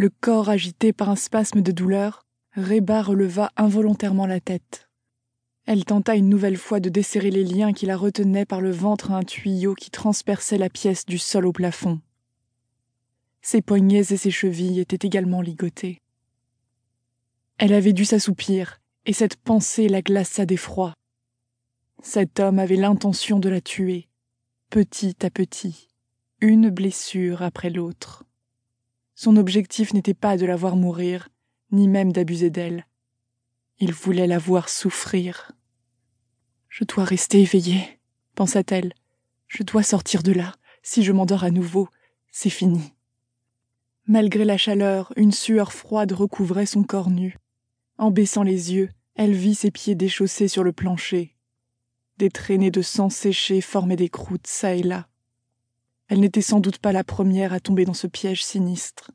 Le corps agité par un spasme de douleur, Reba releva involontairement la tête. Elle tenta une nouvelle fois de desserrer les liens qui la retenaient par le ventre à un tuyau qui transperçait la pièce du sol au plafond. Ses poignets et ses chevilles étaient également ligotés. Elle avait dû s'assoupir, et cette pensée la glaça d'effroi. Cet homme avait l'intention de la tuer, petit à petit, une blessure après l'autre. Son objectif n'était pas de la voir mourir, ni même d'abuser d'elle. Il voulait la voir souffrir. Je dois rester éveillée, pensa-t-elle. Je dois sortir de là. Si je m'endors à nouveau, c'est fini. Malgré la chaleur, une sueur froide recouvrait son corps nu. En baissant les yeux, elle vit ses pieds déchaussés sur le plancher. Des traînées de sang séché formaient des croûtes çà et là. Elle n'était sans doute pas la première à tomber dans ce piège sinistre.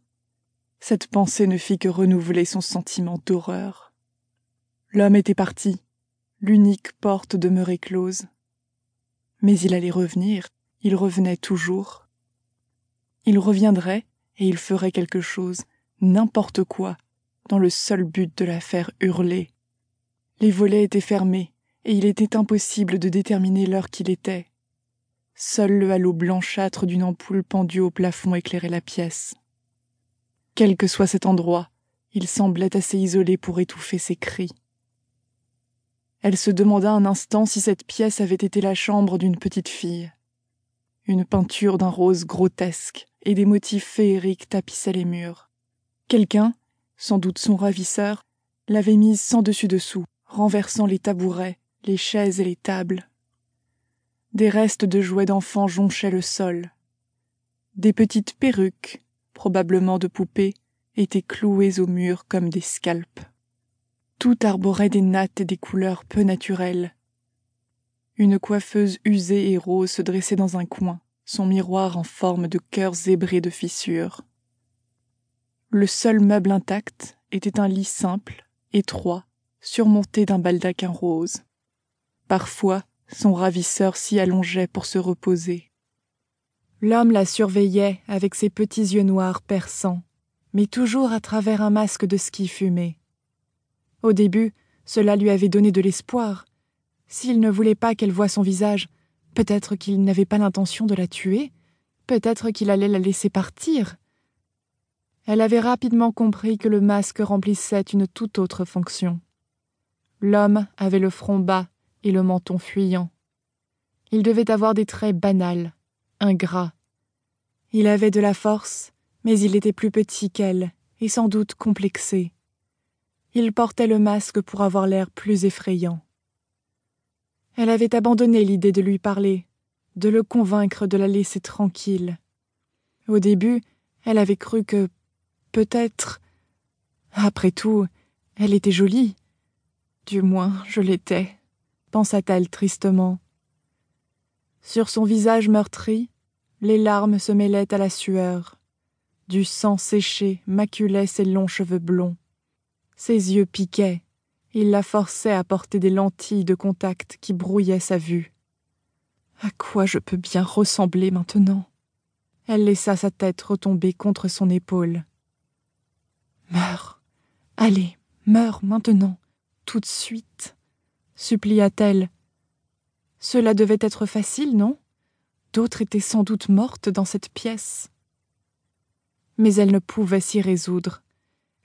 Cette pensée ne fit que renouveler son sentiment d'horreur. L'homme était parti, l'unique porte demeurait close. Mais il allait revenir, il revenait toujours. Il reviendrait, et il ferait quelque chose, n'importe quoi, dans le seul but de la faire hurler. Les volets étaient fermés, et il était impossible de déterminer l'heure qu'il était. Seul le halo blanchâtre d'une ampoule pendue au plafond éclairait la pièce. Quel que soit cet endroit, il semblait assez isolé pour étouffer ses cris. Elle se demanda un instant si cette pièce avait été la chambre d'une petite fille. Une peinture d'un rose grotesque et des motifs féeriques tapissaient les murs. Quelqu'un, sans doute son ravisseur, l'avait mise sans dessus dessous, renversant les tabourets, les chaises et les tables. Des restes de jouets d'enfants jonchaient le sol. Des petites perruques, probablement de poupées, étaient clouées au mur comme des scalpes. Tout arborait des nattes et des couleurs peu naturelles. Une coiffeuse usée et rose se dressait dans un coin, son miroir en forme de cœur zébré de fissures. Le seul meuble intact était un lit simple, étroit, surmonté d'un baldaquin rose. Parfois, son ravisseur s'y allongeait pour se reposer. L'homme la surveillait avec ses petits yeux noirs perçants, mais toujours à travers un masque de ski fumé. Au début, cela lui avait donné de l'espoir. S'il ne voulait pas qu'elle voie son visage, peut-être qu'il n'avait pas l'intention de la tuer, peut-être qu'il allait la laisser partir. Elle avait rapidement compris que le masque remplissait une toute autre fonction. L'homme avait le front bas et le menton fuyant. Il devait avoir des traits banals, ingrats. Il avait de la force, mais il était plus petit qu'elle, et sans doute complexé. Il portait le masque pour avoir l'air plus effrayant. Elle avait abandonné l'idée de lui parler, de le convaincre de la laisser tranquille. Au début, elle avait cru que peut-être. Après tout, elle était jolie. Du moins, je l'étais, pensa-t-elle tristement. Sur son visage meurtri, les larmes se mêlaient à la sueur. Du sang séché maculait ses longs cheveux blonds. Ses yeux piquaient. Il la forçait à porter des lentilles de contact qui brouillaient sa vue. À quoi je peux bien ressembler maintenant? Elle laissa sa tête retomber contre son épaule. Meurs. Allez, meurs maintenant, tout de suite, supplia-t-elle. Cela devait être facile, non? D'autres étaient sans doute mortes dans cette pièce. Mais elle ne pouvait s'y résoudre.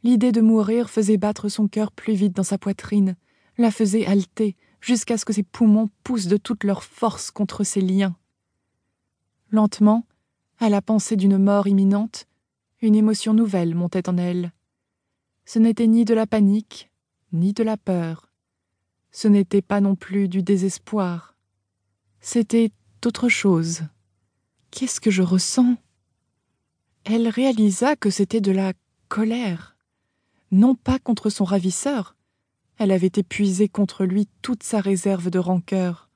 L'idée de mourir faisait battre son cœur plus vite dans sa poitrine, la faisait halter, jusqu'à ce que ses poumons poussent de toute leur force contre ses liens. Lentement, à la pensée d'une mort imminente, une émotion nouvelle montait en elle. Ce n'était ni de la panique, ni de la peur. Ce n'était pas non plus du désespoir. C'était autre chose. Qu'est-ce que je ressens? Elle réalisa que c'était de la colère non pas contre son ravisseur. Elle avait épuisé contre lui toute sa réserve de rancœur.